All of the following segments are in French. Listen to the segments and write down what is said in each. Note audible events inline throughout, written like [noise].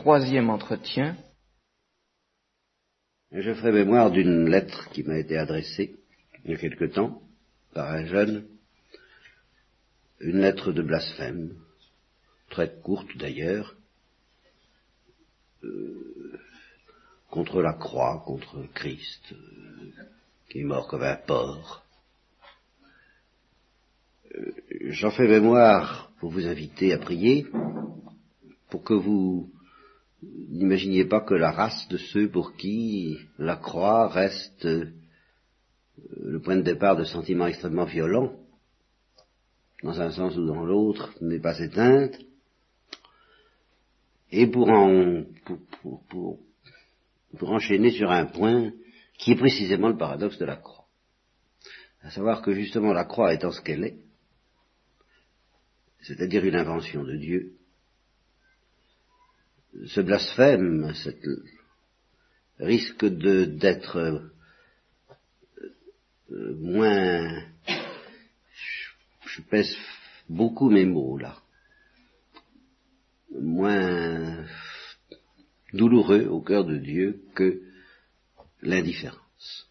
troisième entretien. Je ferai mémoire d'une lettre qui m'a été adressée il y a quelque temps par un jeune, une lettre de blasphème, très courte d'ailleurs, euh, contre la croix, contre Christ, euh, qui est mort comme un porc. Euh, j'en fais mémoire pour vous inviter à prier, pour que vous n'imaginiez pas que la race de ceux pour qui la croix reste le point de départ de sentiments extrêmement violents, dans un sens ou dans l'autre, n'est pas éteinte, et pour, en, pour, pour, pour, enchaîner sur un point qui est précisément le paradoxe de la croix. À savoir que justement la croix étant ce qu'elle est, c'est-à-dire une invention de Dieu, ce blasphème cette, risque d'être euh, moins, je pèse beaucoup mes mots là, moins douloureux au cœur de Dieu que l'indifférence.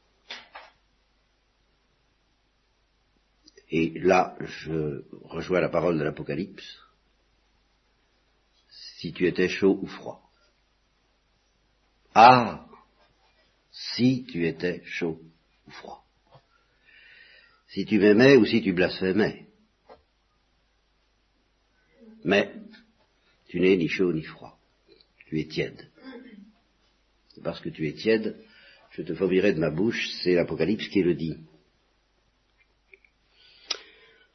Et là, je rejoins la parole de l'Apocalypse. Si tu étais chaud ou froid. Ah, si tu étais chaud ou froid. Si tu m'aimais ou si tu blasphémais. Mais tu n'es ni chaud ni froid. Tu es tiède. parce que tu es tiède, je te fourbirai de ma bouche, c'est l'Apocalypse qui le dit.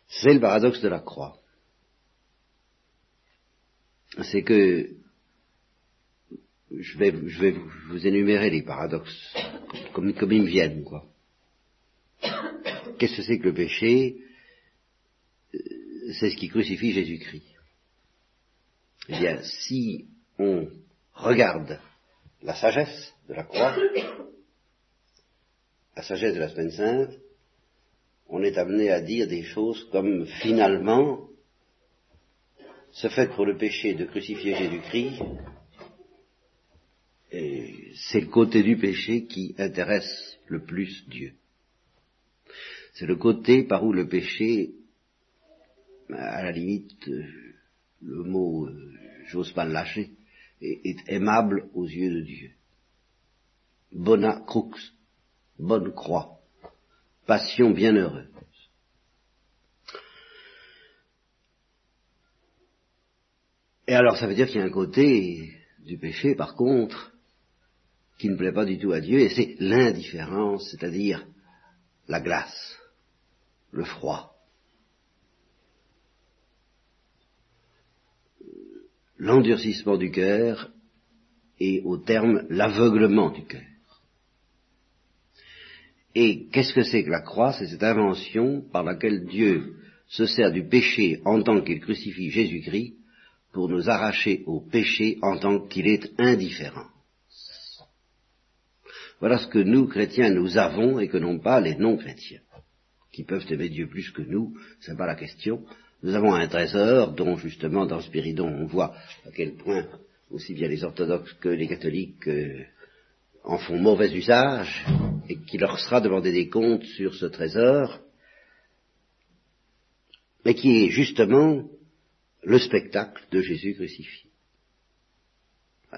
C'est le paradoxe de la croix. C'est que je vais, je vais vous énumérer les paradoxes comme, comme ils me viennent, quoi. Qu'est-ce que c'est que le péché? C'est ce qui crucifie Jésus-Christ. Eh bien, si on regarde la sagesse de la croix, la sagesse de la semaine sainte, on est amené à dire des choses comme finalement, ce fait pour le péché de crucifier Jésus-Christ, c'est le côté du péché qui intéresse le plus Dieu. C'est le côté par où le péché, à la limite, le mot, euh, j'ose pas le lâcher, est, aimable aux yeux de Dieu. Bona crux, bonne croix, passion bienheureuse. Et alors ça veut dire qu'il y a un côté du péché, par contre, qui ne plaît pas du tout à Dieu, et c'est l'indifférence, c'est-à-dire la glace, le froid, l'endurcissement du cœur et au terme l'aveuglement du cœur. Et qu'est-ce que c'est que la croix? C'est cette invention par laquelle Dieu se sert du péché en tant qu'il crucifie Jésus-Christ pour nous arracher au péché en tant qu'il est indifférent. Voilà ce que nous, chrétiens, nous avons et que n'ont pas les non-chrétiens, qui peuvent aimer Dieu plus que nous, c'est pas la question, nous avons un trésor dont justement dans Spiridon on voit à quel point aussi bien les orthodoxes que les catholiques euh, en font mauvais usage et qu'il leur sera demandé des comptes sur ce trésor, mais qui est justement le spectacle de Jésus crucifié.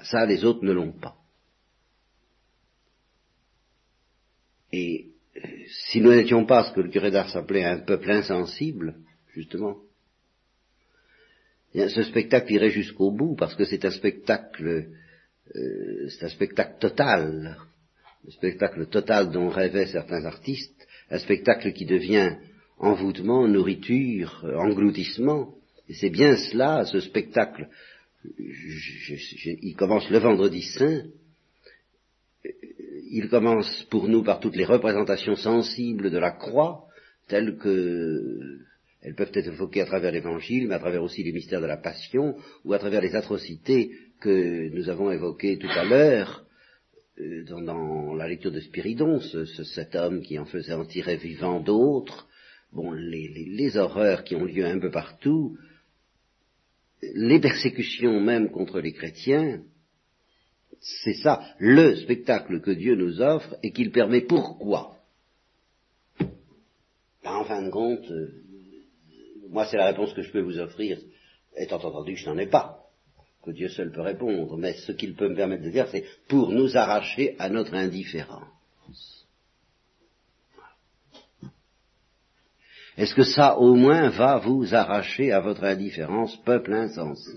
Ça, les autres ne l'ont pas. Et euh, si nous n'étions pas ce que le curé d'Ars appelait un peuple insensible, justement, ce spectacle irait jusqu'au bout parce que c'est un spectacle, euh, c'est un spectacle total, le spectacle total dont rêvaient certains artistes, un spectacle qui devient envoûtement, nourriture, engloutissement. Et c'est bien cela, ce spectacle. il commence le vendredi saint. Il commence pour nous par toutes les représentations sensibles de la croix, telles que elles peuvent être évoquées à travers l'Évangile, mais à travers aussi les mystères de la Passion, ou à travers les atrocités que nous avons évoquées tout à l'heure euh, dans, la lecture de Spiridon, cet homme qui en faisait en tirer vivant d'autres, bon, les, horreurs qui ont lieu un peu partout, les persécutions même contre les chrétiens, C'est ça, le spectacle que Dieu nous offre et qu'il permet pourquoi ben, En fin de compte, euh, moi c'est la réponse que je peux vous offrir, étant entendu que je n'en ai pas, que Dieu seul peut répondre, mais ce qu'il peut me permettre de dire, c'est pour nous arracher à notre indifférence. Est-ce que ça au moins va vous arracher à votre indifférence, peuple insensé?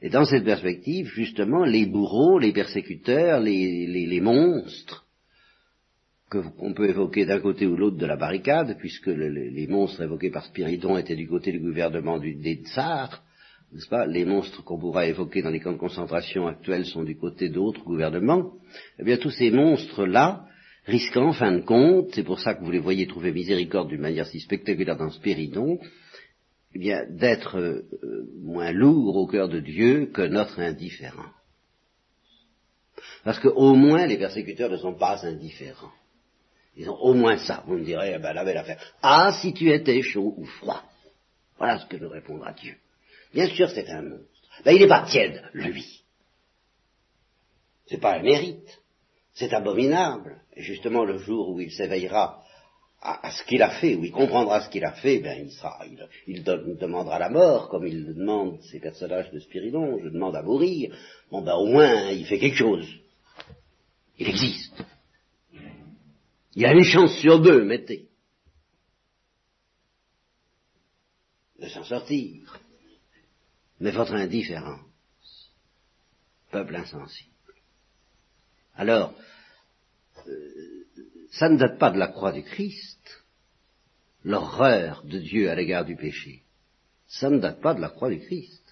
Et dans cette perspective, justement, les bourreaux, les persécuteurs, les, monstres, qu'on peut évoquer d'un côté ou l'autre de la barricade, puisque les monstres évoqués par Spiridon étaient du côté du gouvernement du, des tsars, n'est-ce pas? Les monstres qu'on pourra évoquer dans les camps de concentration actuels sont du côté d'autres gouvernements. Eh bien, tous ces monstres-là, risquant en fin de compte, c'est pour ça que vous les voyez trouver miséricorde d'une manière si spectaculaire dans Spiridon, eh bien, d'être euh, moins lourds au cœur de Dieu que notre indifférent. Parce qu'au moins, les persécuteurs ne sont pas indifférents. Ils ont au moins ça. Vous me direz, eh ben, la belle affaire. Ah, si tu étais chaud ou froid. Voilà ce que nous répondra Dieu. Bien sûr, c'est un monstre. Ben, il n'est pas tiède, lui. C'est pas un mérite. C'est abominable. Et justement, le jour où il s'éveillera à, ce qu'il a fait, où il comprendra ce qu'il a fait, ben il sera, il, demandera la mort, comme il demande ces personnages de Spiridon, je demande à mourir. Bon ben au moins, il fait quelque chose. Il existe. Il y a une chance sur deux, mettez, de s'en sortir. Mais votre indifférence, peuple insensible. Alors, euh, ça ne date pas de la croix du Christ, l'horreur de Dieu à l'égard du péché. Ça ne date pas de la croix du Christ.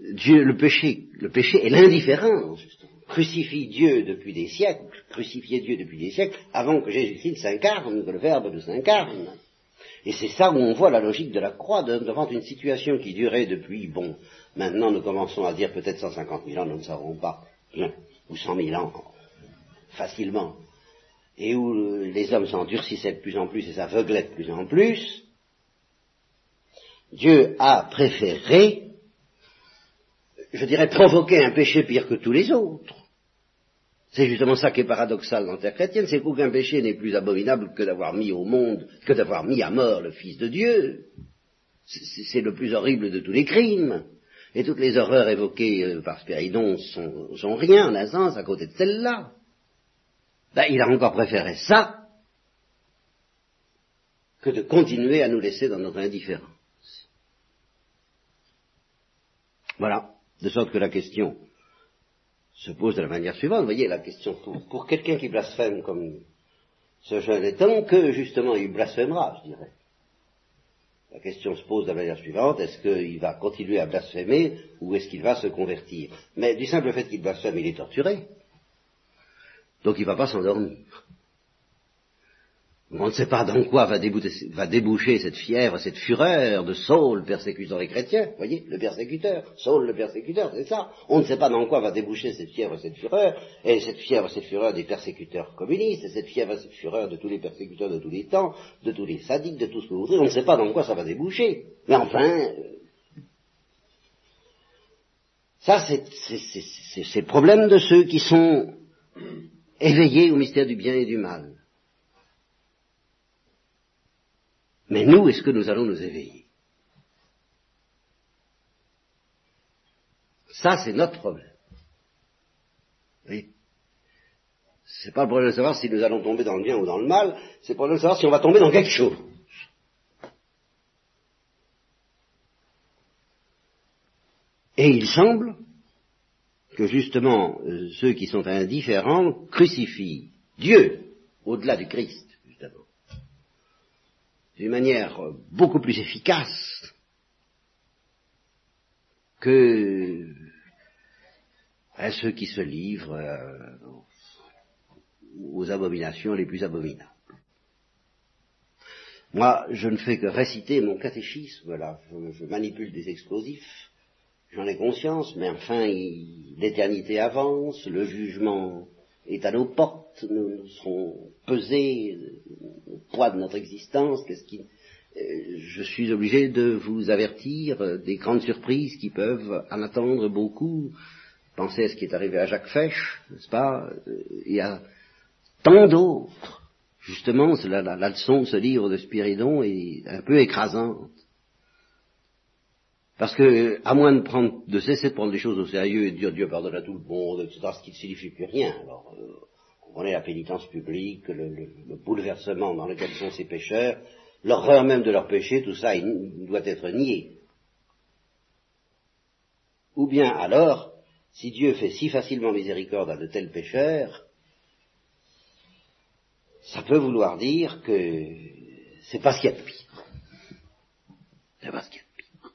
Dieu, le péché, le péché est l'indifférence, Crucifie Dieu depuis des siècles, crucifier Dieu depuis des siècles, avant que Jésus-Christ s'incarne, que le Verbe ne s'incarne. Et c'est ça où on voit la logique de la croix devant une situation qui durait depuis, bon, maintenant nous commençons à dire peut-être 150 000 ans, nous ne savons pas, ou 100 000 ans, facilement, et où les hommes s'endurcissaient de plus en plus et s'aveuglaient de plus en plus, Dieu a préféré, je dirais, provoquer un péché pire que tous les autres, c'est justement ça qui est paradoxal dans terre chrétienne, c'est qu'aucun péché n'est plus abominable que d'avoir mis au monde, que d'avoir mis à mort le Fils de Dieu. C'est le plus horrible de tous les crimes. Et toutes les horreurs évoquées euh, par Spiridon sont, sont rien en un sens à côté de celle-là. Ben, il a encore préféré ça que de continuer à nous laisser dans notre indifférence. Voilà. De sorte que la question se pose de la manière suivante. Vous voyez la question pour, quelqu'un qui blasphème comme ce jeune étant, que justement il blasphémera, je dirais? La question se pose de la manière suivante, est-ce qu'il va continuer à blasphémer ou est-ce qu'il va se convertir? Mais du simple fait qu'il blasphème, il est torturé. Donc il ne va pas s'endormir. On ne sait pas dans quoi va, déboucher cette fièvre, cette fureur de Saul persécutant les chrétiens. Voyez, le persécuteur, Saul le persécuteur, c'est ça. On ne sait pas dans quoi va déboucher cette fièvre, cette fureur, et cette fièvre, cette fureur des persécuteurs communistes, et cette fièvre, cette fureur de tous les persécuteurs de tous les temps, de tous les sadiques, de tout ce que vous voudrez. On ne sait pas dans quoi ça va déboucher. Mais enfin, ça c'est le problème de ceux qui sont éveillés au mystère du bien et du mal. Mais nous, est-ce que nous allons nous éveiller? Ça, c'est notre problème. Oui. C'est pas le problème de savoir si nous allons tomber dans le bien ou dans le mal, c'est le problème de savoir si on va tomber dans quelque chose. Et il semble que justement euh, ceux qui sont indifférents crucifient Dieu au-delà du Christ d'une manière beaucoup plus efficace que à ceux qui se livrent euh, aux abominations les plus abominables. Moi, je ne fais que réciter mon catéchisme, là, je, manipule des explosifs, j'en ai conscience, mais enfin, l'éternité avance, le jugement est à nos portes, nous, serons pesés au poids de notre existence, qui, je suis obligé de vous avertir des grandes surprises qui peuvent en attendre beaucoup. Pensez à ce qui est arrivé à Jacques Fesch, n'est-ce pas y a tant d'autres. Justement, la, leçon de ce livre de Spiridon est un peu écrasante. Parce que, à moins de, prendre, de cesser de prendre les choses au sérieux et de dire Dieu pardonne à tout le monde, etc., ce qui ne signifie plus rien. Alors, euh, on est la pénitence publique, le, le, bouleversement dans lequel sont ces pécheurs, l'horreur même de leurs péchés, tout ça il doit être nié. Ou bien alors, si Dieu fait si facilement miséricorde à de tels pécheurs, ça peut vouloir dire que c'est pas ce qu'il y a de pire. C'est pas ce qu'il y a de pire.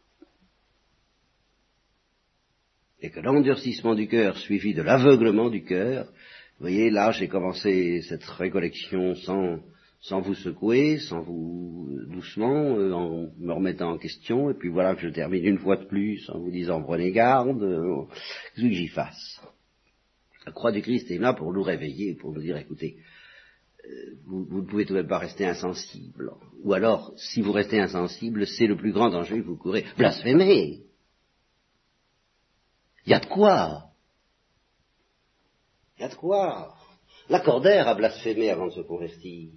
Et que l'endurcissement du cœur suivi de l'aveuglement du cœur, vous voyez, là j'ai commencé cette récollection sans, sans vous secouer, sans vous doucement, euh, en me remettant en question, et puis voilà que je termine une fois de plus en vous disant prenez garde, euh, qu'est-ce que j'y fasse? La croix du Christ est là pour nous réveiller, pour nous dire écoutez, vous, ne pouvez tout de même pas rester insensible. Ou alors, si vous restez insensible, c'est le plus grand danger que vous courez. Blasphémer. Il y a de quoi. Il y a de quoi. L'accordaire a blasphémé avant de se convertir.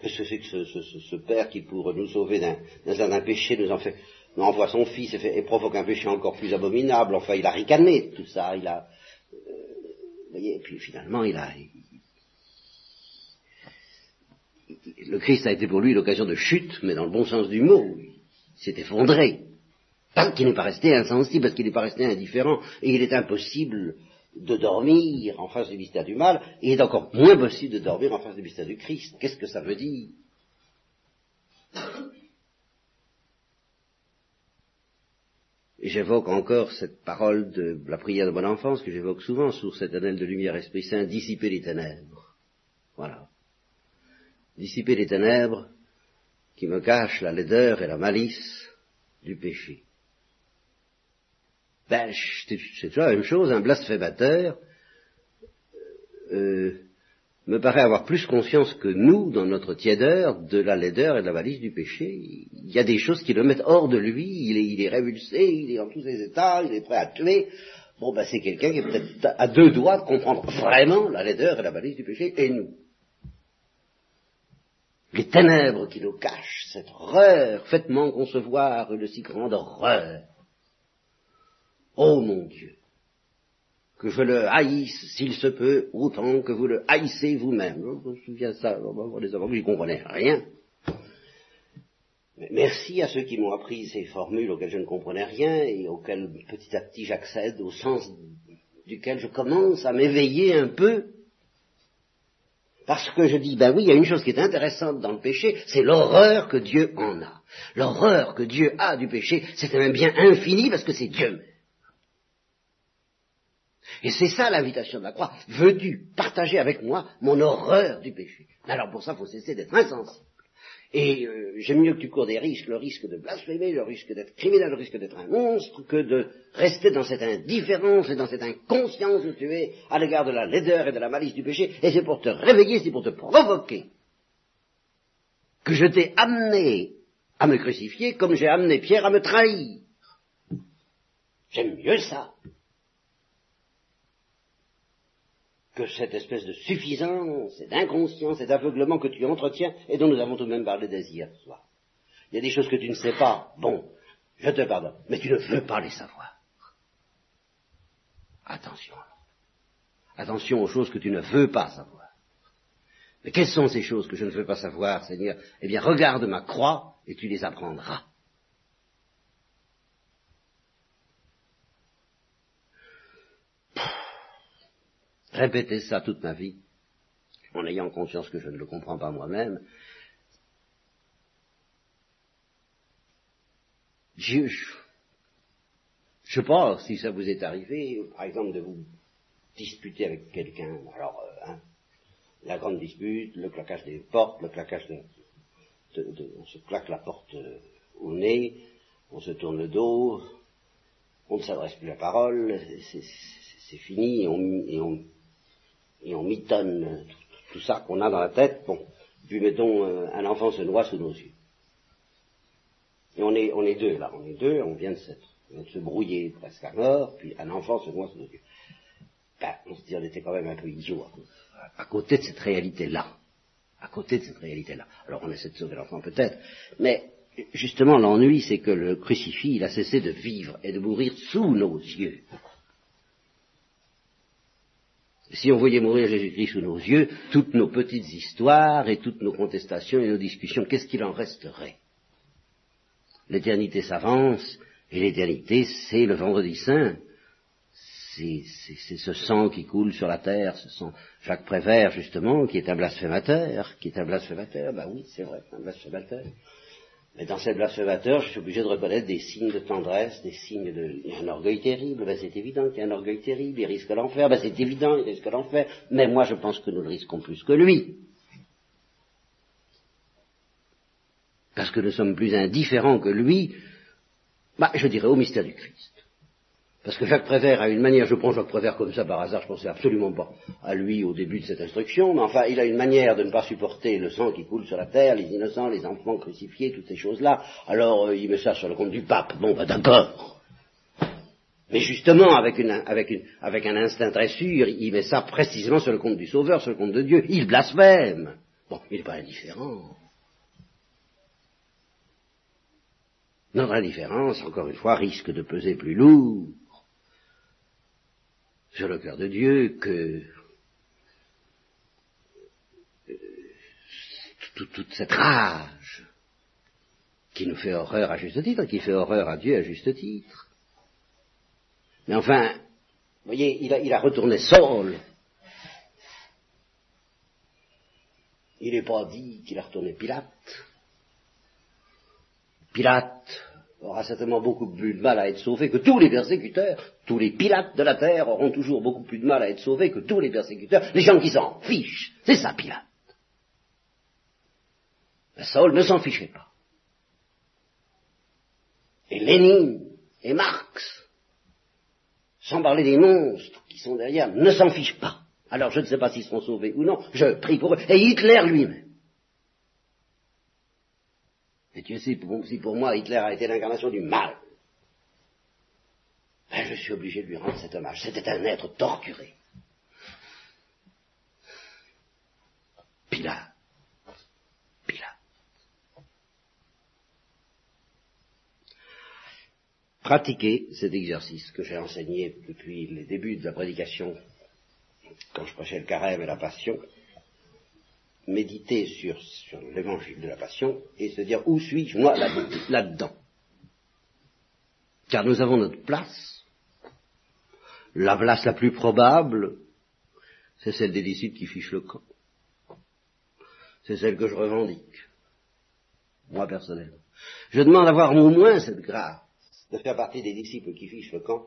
Qu'est-ce que c'est que ce, père qui, pour nous sauver d'un péché, nous en fait, nous envoie son fils et, provoque un péché encore plus abominable. Enfin, il a ricané tout ça. Il a, euh, voyez, et puis finalement, il a, le Christ a été pour lui l'occasion de chute, mais dans le bon sens du mot. Il s'est effondré. Qu'il n'est pas resté insensible, parce qu'il n'est pas resté indifférent, et il est impossible de dormir en face du mystère du mal, et il est encore moins possible de dormir en face du mystère du Christ. Qu'est-ce que ça veut dire? J'évoque encore cette parole de la prière de bonne enfance que j'évoque souvent sur cette année de lumière Esprit Saint, dissiper les ténèbres. Voilà dissiper les ténèbres qui me cachent la laideur et la malice du péché. C'est toujours la même chose, un blasphémateur euh, me paraît avoir plus conscience que nous, dans notre tiédeur, de la laideur et de la malice du péché. Il y a des choses qui le mettent hors de lui, il est, révulsé, il est en tous ses états, il est prêt à tuer. Bon, ben c'est quelqu'un qui est peut-être à deux doigts de comprendre vraiment la laideur et la malice du péché, et nous les ténèbres qui nous cachent, cette horreur, faites-moi concevoir une si grande horreur. Ô mon Dieu, que je le haïsse, s'il se peut, autant que vous le haïssez vous-même. Je me souviens de ça, les avant que j'y comprenais rien. Mais merci à ceux qui m'ont appris ces formules auxquelles je ne comprenais rien et auxquelles petit à petit j'accède, au sens duquel je commence à m'éveiller un peu parce que je dis, ben oui, il y a une chose qui est intéressante dans le péché, c'est l'horreur que Dieu en a. L'horreur que Dieu a du péché, c'est un bien infini parce que c'est Dieu même. Et c'est ça l'invitation de la croix. Veux-tu partager avec moi mon horreur du péché? Alors pour ça, il faut cesser d'être insensible. Et euh, j'aime mieux que tu cours des risques, le risque de blasphémer, le risque d'être criminel, le risque d'être un monstre, que de rester dans cette indifférence et dans cette inconscience où tu es à l'égard de la laideur et de la malice du péché, et c'est pour te réveiller, c'est pour te provoquer que je t'ai amené à me crucifier comme j'ai amené Pierre à me trahir. J'aime mieux ça. Que cette espèce de suffisance d'inconscience et d'aveuglement que tu entretiens et dont nous avons tout de même parlé dès hier soir. Il y a des choses que tu ne sais pas, bon, je te pardonne, mais tu ne veux pas les savoir. Attention. Attention aux choses que tu ne veux pas savoir. Mais quelles sont ces choses que je ne veux pas savoir, Seigneur? Eh bien, regarde ma croix et tu les apprendras. Répéter ça toute ma vie, en ayant conscience que je ne le comprends pas moi-même, je, je, pense, si ça vous est arrivé, par exemple, de vous disputer avec quelqu'un, alors, euh, hein, la grande dispute, le claquage des portes, le claquage de, on se claque la porte euh, au nez, on se tourne le dos, on ne s'adresse plus la parole, c'est fini, et on, et on mitonne tout, ça qu'on a dans la tête, bon, puis mettons euh, un enfant se noie sous nos yeux. Et on est, on est deux, là, on est deux, on vient de, se brouiller presque à mort, puis un enfant se voit sous nos yeux. Ben, on se dit, on était quand même un peu idiot à, côté de cette réalité-là. À côté de cette réalité-là. Alors on essaie de sauver l'enfant peut-être, mais justement l'ennui, c'est que le crucifix, il a cessé de vivre et de mourir sous nos yeux. Si on voyait mourir Jésus-Christ sous nos yeux, toutes nos petites histoires et toutes nos contestations et nos discussions, qu'est-ce qu'il en resterait? L'éternité s'avance, et l'éternité, c'est le vendredi saint. C'est ce sang qui coule sur la terre, ce sang Jacques Prévert, justement, qui est un blasphémateur, qui est un blasphémateur, bah oui, c'est vrai, un blasphémateur. Mais dans ces blasphémateurs, je suis obligé de reconnaître des signes de tendresse, des signes de... Il y a un orgueil terrible, ben c'est évident qu'il y a un orgueil terrible, il risque l'enfer, ben c'est évident, il risque l'enfer, mais moi je pense que nous le risquons plus que lui. Parce que nous sommes plus indifférents que lui, bah, je dirais au mystère du Christ. Parce que Jacques Prévert a une manière, je prends Jacques Prévert comme ça par hasard, je pensais absolument pas à lui au début de cette instruction, mais enfin, il a une manière de ne pas supporter le sang qui coule sur la terre, les innocents, les enfants crucifiés, toutes ces choses-là. Alors, euh, il met ça sur le compte du pape. Bon, bah d'accord. Mais justement, avec, une, avec, une, avec un instinct très sûr, il met ça précisément sur le compte du Sauveur, sur le compte de Dieu. Il blasphème. Bon, il n'est pas indifférent. Notre indifférence, encore une fois, risque de peser plus lourd sur le cœur de Dieu que euh, toute, cette rage qui nous fait horreur à juste titre, qui fait horreur à Dieu à juste titre. Mais enfin, vous voyez, il a retourné Saul. Il n'est pas dit qu'il a retourné Pilate. Pilate aura certainement beaucoup plus de mal à être sauvé que tous les persécuteurs. Tous les pilates de la terre auront toujours beaucoup plus de mal à être sauvés que tous les persécuteurs. Les gens qui s'en fichent. C'est ça, Pilate. Mais Saul ne s'en fichait pas. Et Lénine et Marx, sans parler des monstres qui sont derrière, ne s'en fichent pas. Alors je ne sais pas s'ils seront sauvés ou non, je prie pour eux. Et Hitler lui-même. Et tu sais, si pour moi Hitler a été l'incarnation du mal, ben, je suis obligé de lui rendre cet hommage. C'était un être torturé. Pilate. Pilate. Pratiquez cet exercice que j'ai enseigné depuis les débuts de la prédication, quand je prêchais le carême et la passion, méditer sur, l'évangile de la passion et se dire où suis-je moi là-dedans? Car nous avons notre place. La place la plus probable, c'est celle des disciples qui fichent le camp. C'est celle que je revendique, moi personnellement. Je demande d'avoir au moins cette grâce de faire partie des disciples qui fichent le camp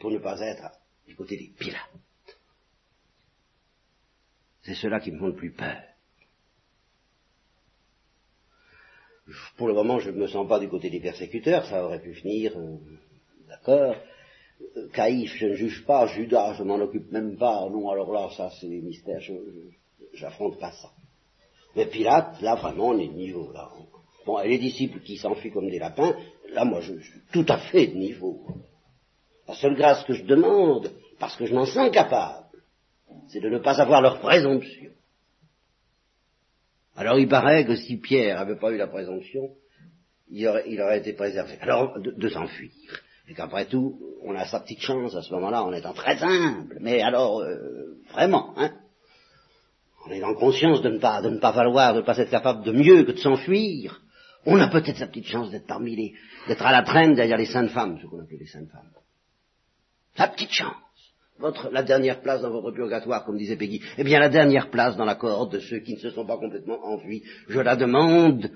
pour ne pas être du côté des pirates. C'est cela qui me font le plus peur. Pour le moment, je ne me sens pas du côté des persécuteurs, ça aurait pu finir, euh, d'accord. Euh, Caïphe, je ne juge pas, Judas, je m'en occupe même pas, non, alors là, ça c'est des mystères, j'affronte pas ça. Mais Pilate, là vraiment, on est de niveau. Bon, et les disciples qui s'enfuient comme des lapins, là, moi, je suis tout à fait de niveau. La seule grâce que je demande, parce que je m'en sens capable, c'est de ne pas avoir leur présomption. Alors il paraît que si Pierre n'avait pas eu la présomption, il aurait, été préservé. Alors de, s'enfuir. Et qu'après tout, on a sa petite chance à ce moment-là en étant très humble. Mais alors, euh, vraiment, hein, en ayant conscience de ne pas, de ne pas valoir, de ne pas être capable de mieux que de s'enfuir, on a peut-être sa petite chance d'être parmi les, d'être à la traîne derrière les saintes femmes, ce qu'on appelle les saintes femmes. Sa petite chance la dernière place dans votre purgatoire, comme disait Peggy, eh bien la dernière place dans la cohorte de ceux qui ne se sont pas complètement enfuis, je la demande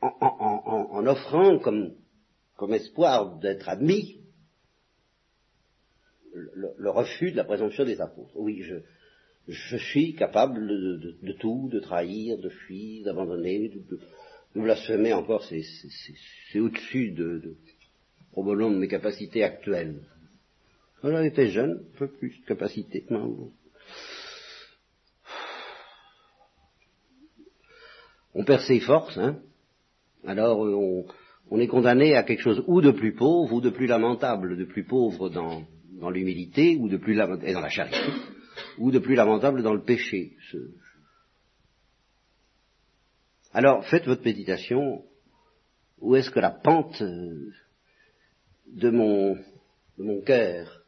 en, offrant comme, espoir d'être admis le, refus de la présomption des apôtres. Oui, je, suis capable de, tout, de trahir, de fuir, d'abandonner, de, blasphémer encore, c'est au-dessus de, probablement de mes capacités actuelles. Quand j'étais jeune, un peu plus de capacité. On perd ses forces, hein. alors on, on est condamné à quelque chose ou de plus pauvre, ou de plus lamentable, de plus pauvre dans, l'humilité, ou de plus et dans la charité, ou de plus lamentable dans le péché. Alors faites votre méditation, où est-ce que la pente euh, de mon, de mon cœur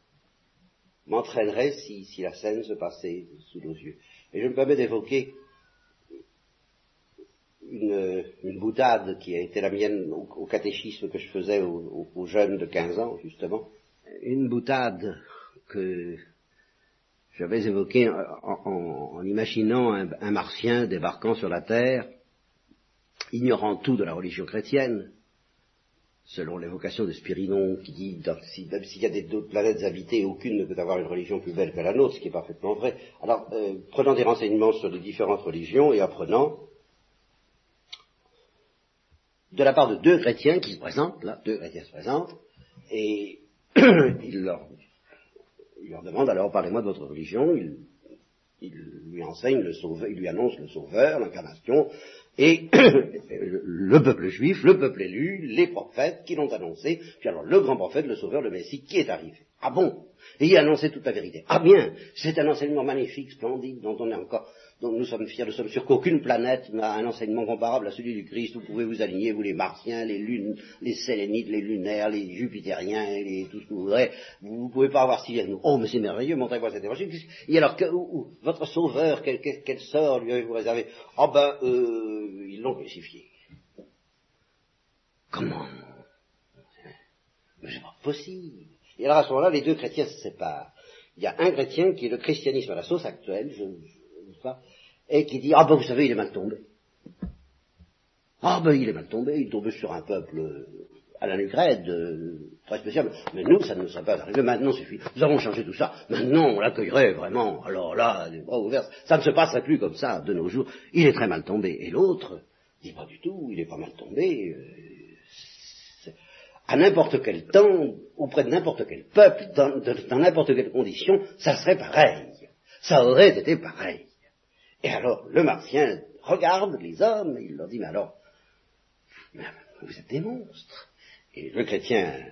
m'entraînerait si, si la scène se passait sous nos yeux. Et je me permets d'évoquer une, une, boutade qui a été la mienne au, catéchisme que je faisais aux, jeunes de 15 ans, justement. Une boutade que j'avais évoquée en, imaginant un, martien débarquant sur la Terre, ignorant tout de la religion chrétienne, selon l'évocation de Spirinon, qui dit, même s'il y a d'autres planètes habitées, aucune ne peut avoir une religion plus belle que la nôtre, ce qui est parfaitement vrai. Alors, euh, prenant des renseignements sur les différentes religions et apprenant, de la part de deux chrétiens qui se présentent, là, deux chrétiens se présentent, et [clears throat] il leur, demande alors parlez-moi de votre religion, il, lui enseigne le sauveur, il lui annonce le sauveur, l'incarnation, et [coughs] le peuple juif, le peuple élu, les prophètes qui l'ont annoncé, puis alors le grand prophète, le sauveur, le Messie, qui est arrivé? Ah bon? Et il a annoncé toute la vérité. Ah bien, c'est un enseignement magnifique, splendide, dont on est encore donc nous sommes fiers, nous sommes sûrs qu'aucune planète n'a un enseignement comparable à celui du Christ. Vous pouvez vous aligner, vous les Martiens, les lunes, les Sélénites, les lunaires, les Jupitériens, les, tout ce que vous voudrez. Vous ne pouvez pas avoir si nous. Oh, mais c'est merveilleux, montrez-moi cet évangile. Et alors, que, votre sauveur, quel, sort lui avez-vous réservé? Oh ben, euh, ils l'ont crucifié. Comment? Mais c'est pas possible. Et alors à ce moment-là, les deux chrétiens se séparent. Il y a un chrétien qui est le christianisme à la sauce actuelle, je, et qui dit, ah ben vous savez, il est mal tombé. Ah ben il est mal tombé, il est tombé sur un peuple euh, à la nucrède, euh, très spécial. Mais nous, ça ne nous serait pas arrivé. Maintenant, suffit. Nous avons changé tout ça. Maintenant, on l'accueillerait vraiment. Alors là, les bras ouverts. Ça ne se passerait plus comme ça de nos jours. Il est très mal tombé. Et l'autre dit pas du tout. Il est pas mal tombé. Euh, à n'importe quel temps, auprès de n'importe quel peuple, dans n'importe quelle condition, ça serait pareil. Ça aurait été pareil. Et alors, le martien regarde les hommes, et il leur dit, mais alors, vous êtes des monstres. Et le chrétien,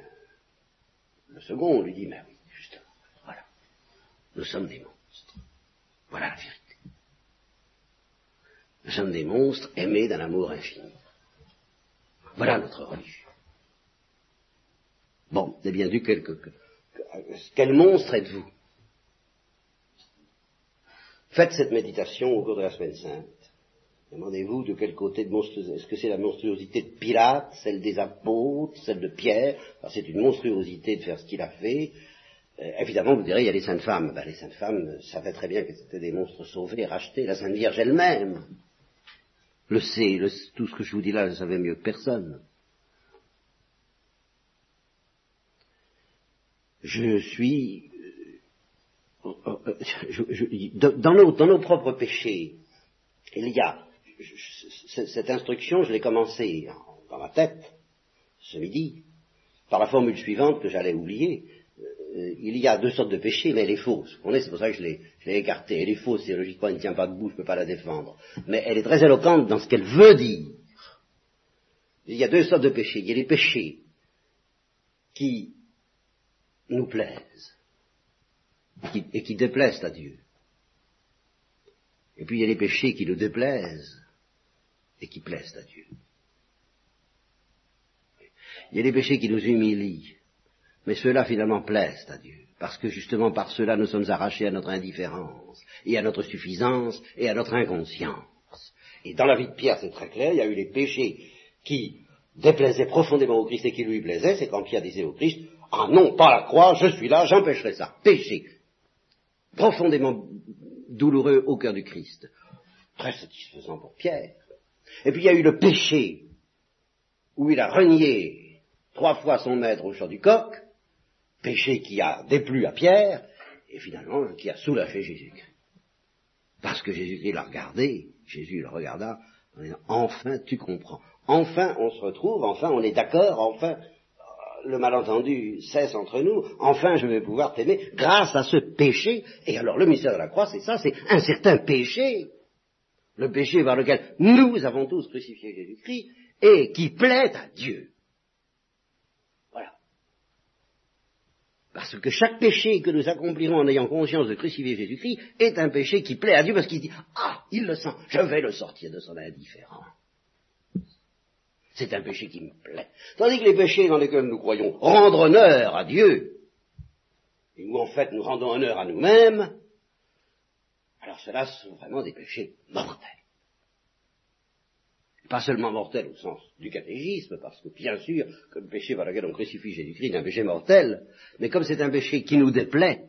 le second, lui dit, mais oui, justement, voilà, nous sommes des monstres. Voilà la vérité. Nous sommes des monstres aimés d'un amour infini. Voilà notre religion. Bon, c'est bien du quelque... Quel monstre êtes-vous? Faites cette méditation au cours de la semaine sainte. Demandez-vous de quel côté de monstruosité. Est-ce que c'est la monstruosité de Pilate, celle des apôtres, celle de Pierre? C'est une monstruosité de faire ce qu'il a fait. Euh, évidemment, vous direz, il y a les saintes femmes. Ben, les saintes femmes savaient très bien que c'était des monstres sauvés, rachetés. La Sainte Vierge elle-même le sait. tout ce que je vous dis là, elle savait mieux que personne. Je suis dans, nos, propres péchés, il y a cette instruction, je l'ai commencée dans ma tête ce midi, par la formule suivante que j'allais oublier. Euh, il y a deux sortes de péchés, mais elle est fausse. C'est pour ça que je l'ai écartée. Elle est fausse, théologiquement, elle ne tient pas debout, je ne peux pas la défendre. Mais elle est très éloquente dans ce qu'elle veut dire. Il y a deux sortes de péchés. Il y a les péchés qui nous plaisent et qui déplaisent à Dieu. Et puis il y a les péchés qui le déplaisent et qui plaisent à Dieu. Il y a les péchés qui nous humilient, mais ceux-là finalement plaisent à Dieu, parce que justement par cela nous sommes arrachés à notre indifférence, et à notre suffisance, et à notre inconscience. Et dans la vie de Pierre, c'est très clair, il y a eu les péchés qui déplaisaient profondément au Christ et qui lui plaisaient, c'est quand Pierre disait au Christ, ah non, pas la croix, je suis là, j'empêcherai ça. Péché profondément douloureux au cœur du Christ. Très satisfaisant pour Pierre. Et puis il y a eu le péché, où il a renié trois fois son maître au champ du coq, péché qui a déplu à Pierre, et finalement qui a soulagé Jésus-Christ. Parce que Jésus-Christ l'a regardé, Jésus le regarda, en disant, enfin tu comprends, enfin on se retrouve, enfin on est d'accord, enfin le malentendu cesse entre nous, enfin je vais pouvoir t'aimer grâce à ce péché. Et alors le mystère de la croix, c'est ça, c'est un certain péché. le péché par lequel nous avons tous crucifié Jésus-Christ, et qui plaît à Dieu. Voilà. Parce que chaque péché que nous accomplirons en ayant conscience de crucifier Jésus-Christ est un péché qui plaît à Dieu parce qu'il dit, ah, il le sent, je vais le sortir de son indifférent. C'est un péché qui me plaît. Tandis que les péchés dans lesquels nous croyons rendre honneur à Dieu, et où en fait nous rendons honneur à nous-mêmes, alors cela sont vraiment des péchés mortels. Pas seulement mortels au sens du catégisme, parce que bien sûr que le péché par lequel on crucifie Jésus-Christ est un péché mortel, mais comme c'est un péché qui nous déplaît,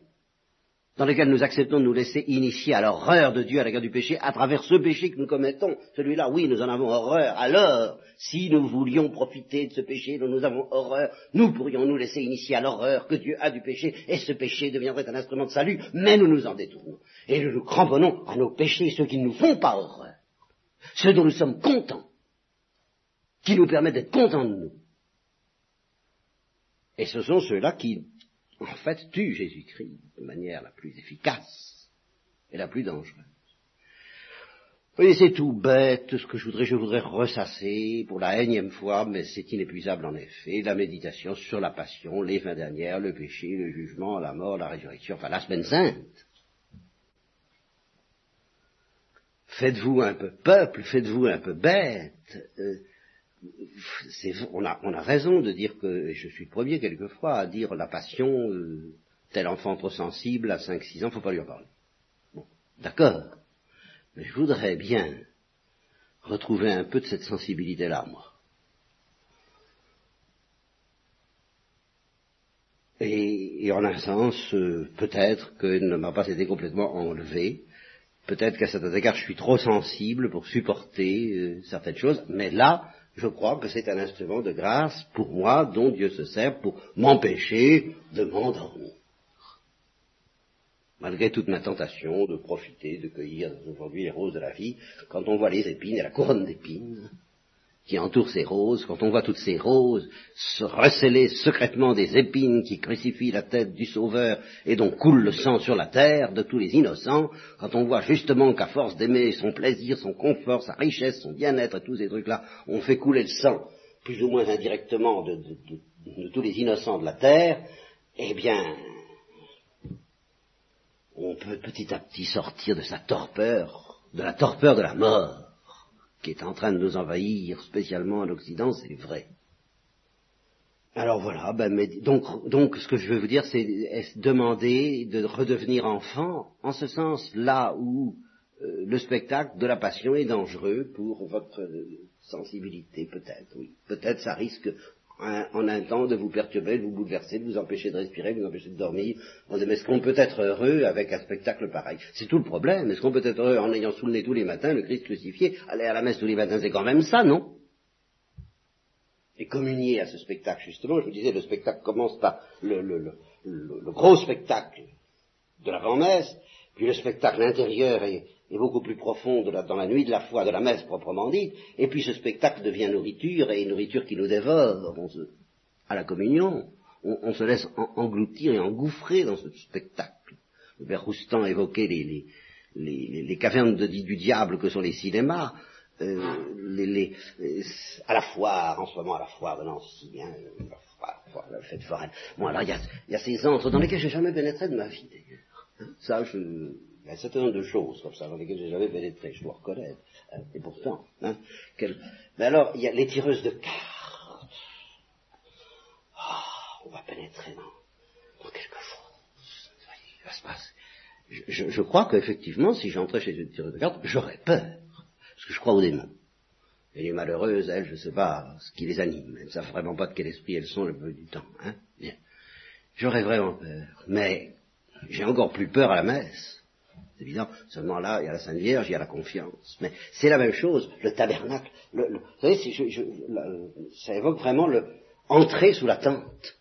dans lequel nous acceptons de nous laisser initier à l'horreur de Dieu à l'égard du péché, à travers ce péché que nous commettons, celui-là, oui, nous en avons horreur, alors, si nous voulions profiter de ce péché dont nous avons horreur, nous pourrions nous laisser initier à l'horreur que Dieu a du péché, et ce péché deviendrait un instrument de salut, mais nous nous en détournons, et nous nous cramponnons à nos péchés, ceux qui ne nous font pas horreur, ceux dont nous sommes contents, qui nous permettent d'être contents de nous. Et ce sont ceux-là qui en fait, tue Jésus-Christ de manière la plus efficace et la plus dangereuse. Vous voyez, c'est tout bête, ce que je voudrais, je voudrais ressasser pour la énième fois, mais c'est inépuisable en effet, la méditation sur la passion, les fins dernières, le péché, le jugement, la mort, la résurrection, enfin la semaine sainte. Faites-vous un peu peuple, faites-vous un peu bête. Euh, on a, on a, raison de dire que, je suis le premier quelquefois à dire la passion, euh, tel enfant trop sensible à 5-6 ans, faut pas lui en parler. D'accord. Mais je voudrais bien retrouver un peu de cette sensibilité-là, moi. Et, en un sens, euh, peut-être qu'elle ne m'a pas été complètement enlevée. Peut-être qu'à cet égard, je suis trop sensible pour supporter euh, certaines choses. Mais là, je crois que c'est un instrument de grâce pour moi dont Dieu se sert pour m'empêcher de m'endormir. Malgré toute ma tentation de profiter, de cueillir aujourd'hui les roses de la vie, quand on voit les épines et la couronne d'épines, qui entoure ces roses, quand on voit toutes ces roses se receler secrètement des épines qui crucifient la tête du Sauveur et dont coule le sang sur la terre de tous les innocents, quand on voit justement qu'à force d'aimer son plaisir, son confort, sa richesse, son bien-être et tous ces trucs-là, on fait couler le sang, plus ou moins indirectement, de, de tous les innocents de la terre, eh bien, on peut petit à petit sortir de sa torpeur, de la torpeur de la mort qui est en train de nous envahir, spécialement en Occident, c'est vrai. Alors voilà, ben, donc, donc ce que je veux vous dire, c'est demander de redevenir enfant, en ce sens là où euh, le spectacle de la passion est dangereux pour votre sensibilité, peut-être, oui. Peut-être ça risque en un temps de vous perturber, de vous bouleverser, de vous empêcher de respirer, de vous empêcher de dormir. On dit, mais est-ce qu'on peut être heureux avec un spectacle pareil? C'est tout le problème. Est-ce qu'on peut être heureux en ayant sous le nez tous les matins le Christ crucifié? Aller à la messe tous les matins, c'est quand même ça, non? Et communier à ce spectacle, justement, je vous disais, le spectacle commence par le, le, gros spectacle de l'avant-messe, puis le spectacle intérieur est, est beaucoup plus profonde dans la nuit de la foi de la messe proprement dite, et puis ce spectacle devient nourriture, et nourriture qui nous dévore. à la communion, on, se laisse engloutir et engouffrer dans ce spectacle. Le père Roustan évoquait les, les, cavernes du diable que sont les cinémas, euh, à la foire, en ce moment à la foire de Nancy, hein, la foire, la fête foraine. Bon, alors il y a, ces antres dans lesquels j'ai jamais pénétré de ma vie. Hein, ça, je, y a un certain nombre de choses comme ça dans lesquelles j'ai jamais pénétré, je dois reconnaître. Hein, et pourtant, hein, mais alors, il y a les tireuses de cartes. Oh, on va pénétrer dans, quelque chose. Il va se passer. Je, crois qu'effectivement, si j'entrais chez une tireuse de cartes, j'aurais peur. Parce que je crois aux démons. Et les malheureuses, elles, je ne sais pas ce qui les anime. Elles ne savent vraiment pas de quel esprit elles sont le peu du temps. Hein. J'aurais vraiment peur. Mais j'ai encore plus peur à la messe. C'est évident, seulement là, il y a la Sainte Vierge, il y a la confiance. Mais c'est la même chose, le tabernacle. vous savez, ça évoque vraiment le entrer sous la tente.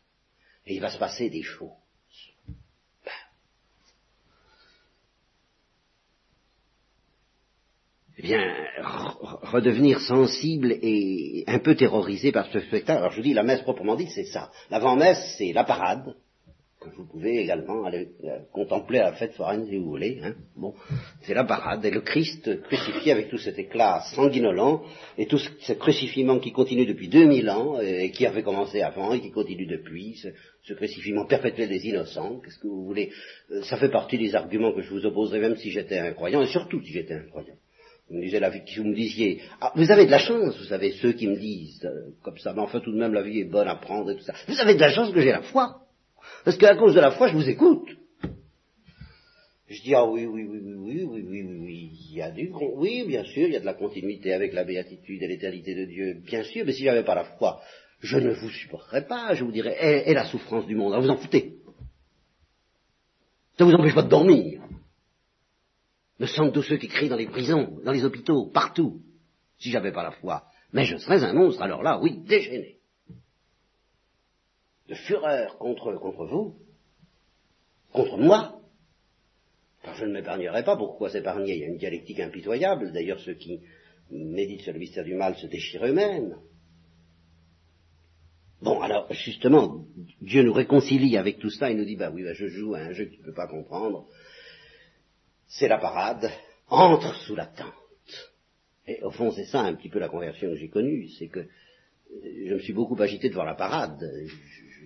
Et il va se passer des choses. Eh bien, redevenir sensible et un peu terrorisé par ce spectacle. Alors je vous dis, la messe proprement dite, c'est ça. L'avant-messe, c'est la parade, que vous pouvez également aller euh, contempler à la fête foraine si vous voulez. Hein. Bon, c'est la parade. Et le Christ crucifié avec tout cet éclat sanguinolent et tout ce, crucifiement qui continue depuis 2000 ans et qui avait commencé avant et qui continue depuis, ce, ce crucifiement perpétuel des innocents. Qu'est-ce que vous voulez? Euh, Ça fait partie des arguments que je vous opposerai même si j'étais un croyant et surtout si j'étais un croyant. Vous me, disiez, la vie, vous me disiez, ah, vous avez de la chance, vous savez, ceux qui me disent, euh, comme ça, mais enfin tout de même la vie est bonne à prendre et tout ça. Vous avez de la chance que j'ai la foi. Parce qu'à cause de la foi, je vous écoute. Je dis, ah oui, oui, oui, oui, oui, oui, oui, oui, il y a du, oui, bien sûr, il y a de la continuité avec la béatitude et l'éternité de Dieu, bien sûr, mais si j'avais pas la foi, je ne vous supporterais pas, je vous dirais, et, la souffrance du monde, vous en foutez. Ça vous empêche pas de dormir. Le sang de tous ceux qui crient dans les prisons, dans les hôpitaux, partout, si j'avais pas la foi. Mais je serais un monstre, alors là, oui, déchaîné de fureur contre, contre vous, contre moi. Car je ne m'épargnerai pas. Pourquoi s'épargner? Il y a une dialectique impitoyable. D'ailleurs, ceux qui méditent sur le mystère du mal se déchirent eux-mêmes. Bon, alors, justement, Dieu nous réconcilie avec tout cela et nous dit, bah oui, bah, je joue à un jeu que tu ne peux pas comprendre. C'est la parade. Entre sous la tente. Et au fond, c'est ça un petit peu la conversion que j'ai connue. C'est que je me suis beaucoup agité devant la parade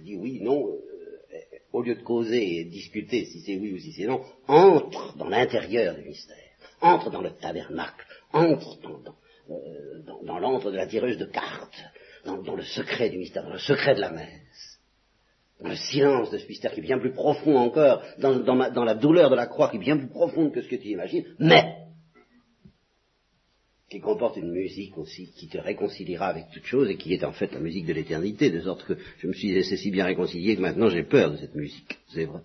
dis oui, non, euh, au lieu de causer et discuter si c'est oui ou si c'est non, entre dans l'intérieur du mystère, entre dans le tabernacle, entre dans, euh, l'antre de la tireuse de cartes, dans, le secret du mystère, dans le secret de la messe, dans le silence de ce mystère qui est bien plus profond encore, dans, dans la douleur de la croix qui est bien plus profonde que ce que tu imagines, mais qui comporte une musique aussi qui te réconciliera avec toute chose et qui est en fait la musique de l'éternité, de sorte que je me suis laissé si bien réconcilié que maintenant j'ai peur de cette musique, c'est vrai.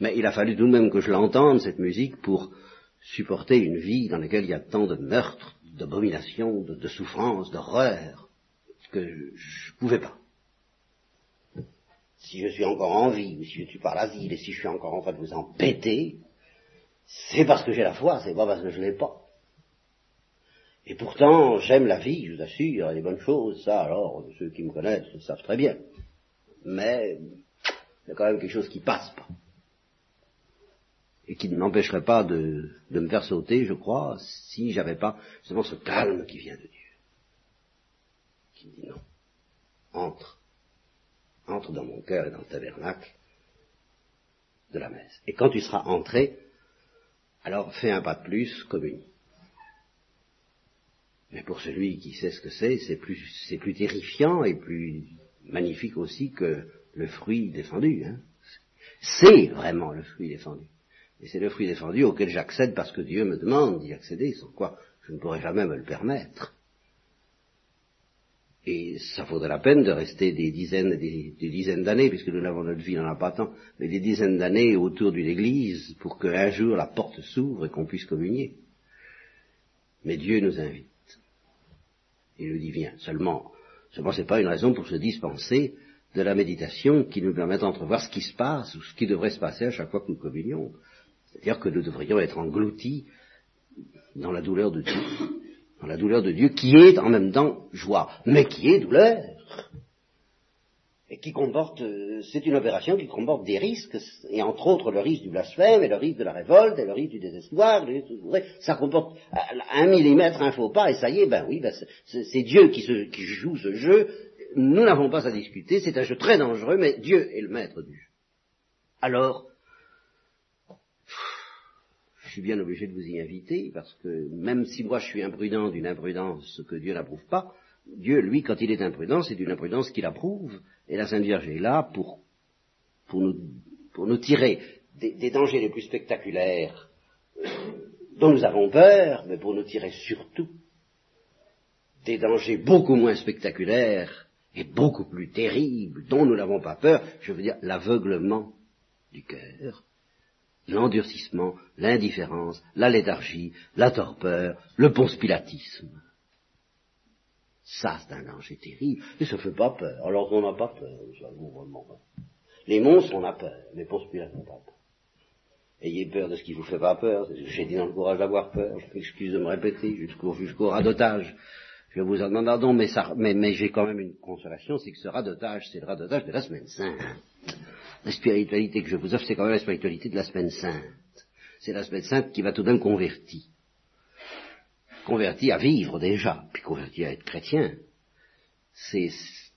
Mais il a fallu tout de même que je l'entende, cette musique, pour supporter une vie dans laquelle il y a tant de meurtres, d'abominations, de, de souffrances, d'horreurs, que je ne pouvais pas. Si je suis encore en vie, ou si je suis par l'asile, et si je suis encore en train de vous embêter, c'est parce que j'ai la foi, c'est pas parce que je l'ai pas. Et pourtant, j'aime la vie, je vous assure, il y a des bonnes choses, ça, alors, ceux qui me connaissent le savent très bien. Mais, il y a quand même quelque chose qui passe pas. Et qui ne m'empêcherait pas de, me faire sauter, je crois, si j'avais pas justement ce calme qui vient de Dieu. Qui me dit non. Entre. Entre dans mon cœur et dans le tabernacle de la messe. Et quand tu seras entré, alors fais un pas de plus, communie. Mais pour celui qui sait ce que c'est, c'est plus, c'est plus terrifiant et plus magnifique aussi que le fruit défendu. Hein. C'est vraiment le fruit défendu. Et c'est le fruit défendu auquel j'accède parce que Dieu me demande d'y accéder, sans quoi je ne pourrais jamais me le permettre. Et ça vaudrait la peine de rester des dizaines, des, des dizaines d'années, puisque nous n'avons notre vie n'en a pas tant, mais des dizaines d'années autour d'une église pour qu'un jour la porte s'ouvre et qu'on puisse communier. Mais Dieu nous invite. Il nous dit viens. Seulement, seulement c'est pas une raison pour se dispenser de la méditation qui nous permet d'entrevoir ce qui se passe ou ce qui devrait se passer à chaque fois que nous communions. C'est-à-dire que nous devrions être engloutis dans la douleur de Dieu la douleur de Dieu, qui est en même temps joie, mais qui est douleur. Et qui comporte, euh, c'est une opération qui comporte des risques, et entre autres le risque du blasphème, et le risque de la révolte, et le risque du désespoir, ça comporte un millimètre, un faux pas, et ça y est, ben oui, ben c'est Dieu qui, qui joue ce jeu, nous n'avons pas à discuter, c'est un jeu très dangereux, mais Dieu est le maître du jeu. Alors, je suis bien obligé de vous y inviter, parce que même si moi je suis imprudent d'une imprudence que Dieu n'approuve pas, Dieu, lui, quand il est imprudent, c'est d'une imprudence qu'il approuve, et la Sainte Vierge est là pour, pour, nous, pour nous tirer des, des dangers les plus spectaculaires dont nous avons peur, mais pour nous tirer surtout des dangers beaucoup moins spectaculaires et beaucoup plus terribles dont nous n'avons pas peur, je veux dire l'aveuglement du cœur, l'endurcissement, l'indifférence, la léthargie, la torpeur, le ponspilatisme. Ça, c'est un danger terrible, et ça ne fait pas peur. Alors on n'a pas peur, vraiment. Les monstres, on a peur, les Pilates n'ont pas peur. Ayez peur de ce qui vous fait pas peur, j'ai dit dans le courage d'avoir peur, je m'excuse de me répéter, jusqu'au radotage. Je vous en demande pardon, mais, mais, j'ai quand même une consolation, c'est que ce radotage, c'est le radotage de la semaine sainte. La spiritualité que je vous offre, c'est quand même la spiritualité de la semaine sainte. C'est la semaine sainte qui va tout d'un converti. Converti à vivre déjà, puis converti à être chrétien. C'est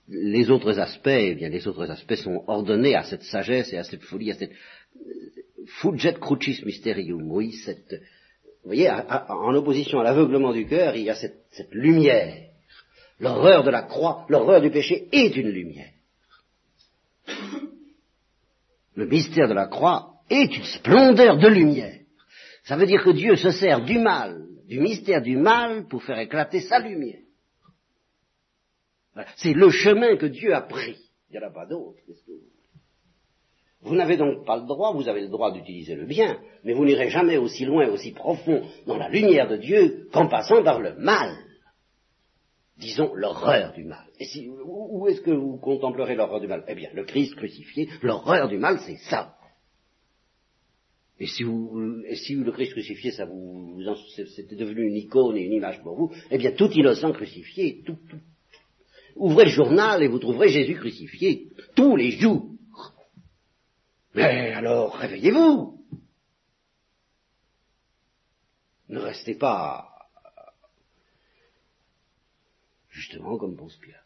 les autres aspects, eh bien les autres aspects sont ordonnés à cette sagesse et à cette folie, à cette euh, fugget crucis mysterium, oui, cette vous voyez, en opposition à l'aveuglement du cœur, il y a cette, lumière. L'horreur de la croix, l'horreur du péché est une lumière. Le mystère de la croix est une splendeur de lumière. Ça veut dire que Dieu se sert du mal, du mystère du mal, pour faire éclater sa lumière. C'est le chemin que Dieu a pris. Il n'y en a pas d'autre. Vous n'avez donc pas le droit, vous avez le droit d'utiliser le bien, mais vous n'irez jamais aussi loin, aussi profond dans la lumière de Dieu qu'en passant par le mal. Disons l'horreur du mal. Et si, où est-ce que vous contemplerez l'horreur du mal? Eh bien, le Christ crucifié, l'horreur du mal, c'est ça. Et si, vous, et si le Christ crucifié, ça vous, c'était devenu une icône et une image pour vous, eh bien, tout innocent crucifié, tout, tout, ouvrez le journal et vous trouverez Jésus crucifié tous les jours. Mais alors, réveillez-vous. Ne restez pas justement comme Ponce Pilate.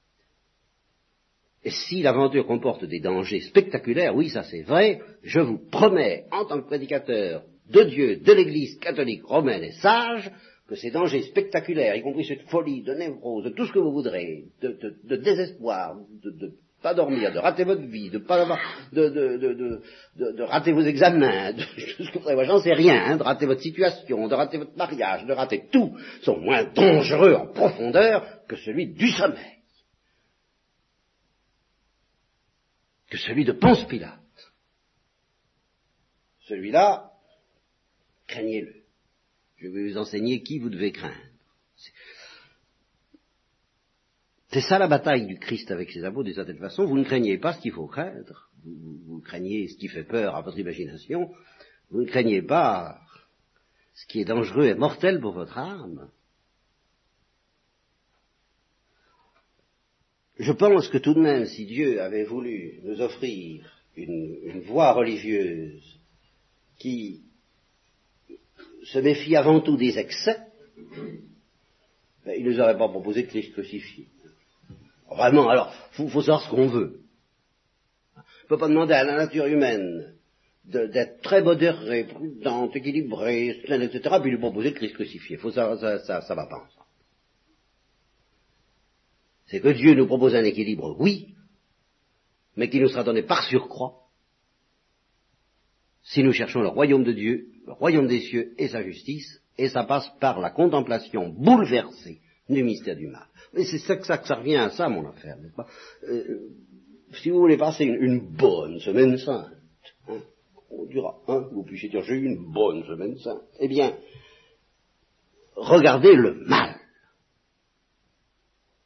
Et si l'aventure comporte des dangers spectaculaires, oui, ça c'est vrai, je vous promets, en tant que prédicateur de Dieu, de l'Église catholique romaine et sage, que ces dangers spectaculaires, y compris cette folie de névrose, de tout ce que vous voudrez, de, désespoir, de pas dormir, de rater votre vie, de pas avoir, de, de, de, rater vos examens, de [laughs] j'en sais rien, hein, de rater votre situation, de rater votre mariage, de rater tout, sont moins dangereux en profondeur que celui du sommeil, que celui de Ponce Pilate. Celui-là, craignez-le. Je vais vous enseigner qui vous devez craindre. C'est ça la bataille du Christ avec ses apôtres d'une certaine façon. Vous ne craignez pas ce qu'il faut craindre. Vous, craignez ce qui fait peur à votre imagination. Vous ne craignez pas ce qui est dangereux et mortel pour votre âme. Je pense que tout de même, si Dieu avait voulu nous offrir une, voie religieuse qui se méfie avant tout des excès, ben, il ne nous aurait pas proposé de Christ crucifié. Vraiment, alors, il faut, savoir ce qu'on veut. On ne peut pas demander à la nature humaine d'être très modérée, prudente, équilibrée, etc., puis lui proposer le Christ crucifié. Faut ça, ça, ça, ça va pas. C'est que Dieu nous propose un équilibre, oui, mais qui nous sera donné par surcroît si nous cherchons le royaume de Dieu, le royaume des cieux et sa justice, et ça passe par la contemplation bouleversée du mystère du mal. Mais c'est ça que ça, que ça revient à ça, mon affaire, n'est-ce pas? Euh, Si vous voulez passer une, bonne semaine sainte, hein, on dira, hein, vous puissiez dire, j'ai eu une bonne semaine sainte, eh bien, regardez le mal.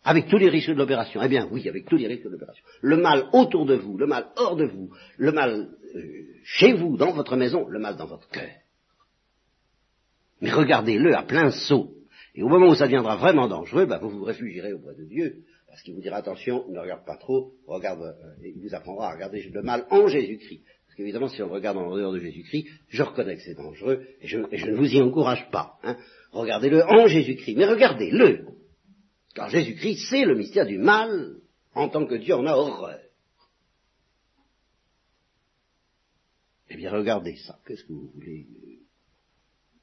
Avec tous les risques de l'opération. Eh bien, oui, avec tous les risques de l'opération. Le mal autour de vous, le mal hors de vous, le mal euh, chez vous, dans votre maison, le mal dans votre cœur. Mais regardez-le à plein saut. Et au moment où ça deviendra vraiment dangereux, bah, vous vous réfugierez auprès de Dieu, parce qu'il vous dira attention, ne regarde pas trop, regarde, euh, il vous apprendra à regarder le mal en Jésus-Christ. Parce qu'évidemment, si on regarde en dehors de Jésus-Christ, je reconnais que c'est dangereux, et je, ne vous y encourage pas. Hein. Regardez-le en Jésus-Christ, mais regardez-le. Car Jésus-Christ, c'est le mystère du mal, en tant que Dieu en a horreur. Eh bien, regardez ça. Qu'est-ce que vous voulez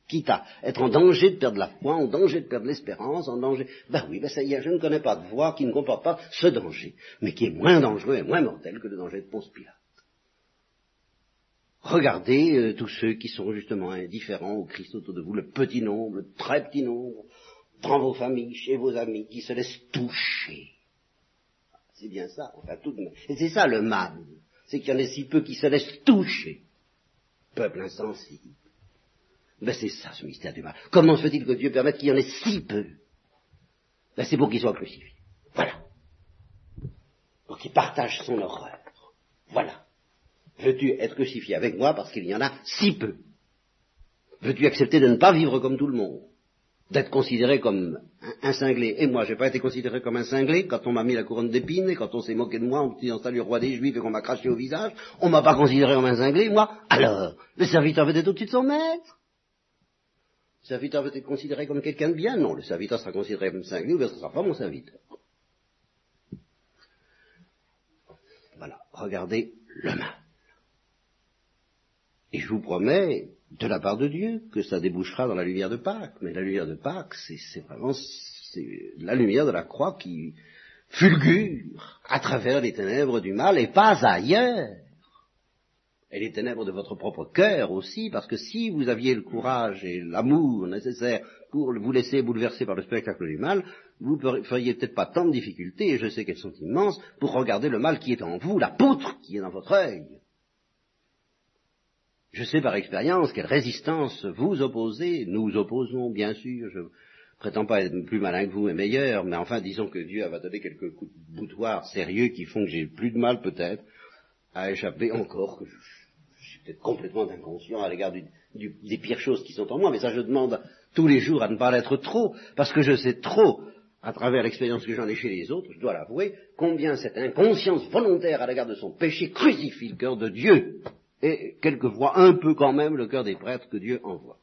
quitte à être en danger de perdre la foi, en danger de perdre l'espérance, en danger. Ben oui, ben ça y est, je ne connais pas de voie qui ne comporte pas ce danger, mais qui est moins dangereux et moins mortel que le danger de Ponce Pilate. Regardez euh, tous ceux qui sont justement indifférents au Christ autour de vous, le petit nombre, le très petit nombre, dans vos familles, chez vos amis, qui se laissent toucher. C'est bien ça, enfin tout de même. Et c'est ça le mal, c'est qu'il y en a si peu qui se laissent toucher. Peuple insensible. Ben c'est ça ce mystère du mal. Comment se fait-il que Dieu permette qu'il y en ait si peu? Ben c'est pour qu'il soit crucifié. Voilà. Pour qu'il partage son horreur. Voilà. Veux-tu être crucifié avec moi parce qu'il y en a si peu? Veux-tu accepter de ne pas vivre comme tout le monde? D'être considéré comme un, cinglé? Et moi, j'ai pas été considéré comme un cinglé quand on m'a mis la couronne d'épines et quand on s'est moqué de moi en me disant salut roi des juifs et qu'on m'a craché au visage. On m'a pas considéré comme un cinglé, moi? Alors, le serviteur veut être au-dessus de son maître. Le serviteur veut être considéré comme quelqu'un de bien. Non, le serviteur sera considéré comme cinglé bien ce sera pas mon serviteur. Voilà, regardez le mal. Et je vous promets, de la part de Dieu, que ça débouchera dans la lumière de Pâques. Mais la lumière de Pâques, c'est vraiment la lumière de la croix qui fulgure à travers les ténèbres du mal et pas ailleurs. Et les ténèbres de votre propre cœur aussi, parce que si vous aviez le courage et l'amour nécessaire pour vous laisser bouleverser par le spectacle du mal, vous ne feriez peut-être pas tant de difficultés, et je sais qu'elles sont immenses, pour regarder le mal qui est en vous, la poutre qui est dans votre œil. Je sais par expérience quelle résistance vous opposez, nous opposons, bien sûr, je prétends pas être plus malin que vous et meilleur, mais enfin disons que Dieu va donné quelques coups de boutoir sérieux qui font que j'ai plus de mal peut-être à échapper encore, que je, complètement inconscient à l'égard des pires choses qui sont en moi, mais ça je demande tous les jours à ne pas l'être trop, parce que je sais trop, à travers l'expérience que j'en ai chez les autres, je dois l'avouer, combien cette inconscience volontaire à l'égard de son péché crucifie le cœur de Dieu et quelquefois un peu quand même le cœur des prêtres que Dieu envoie.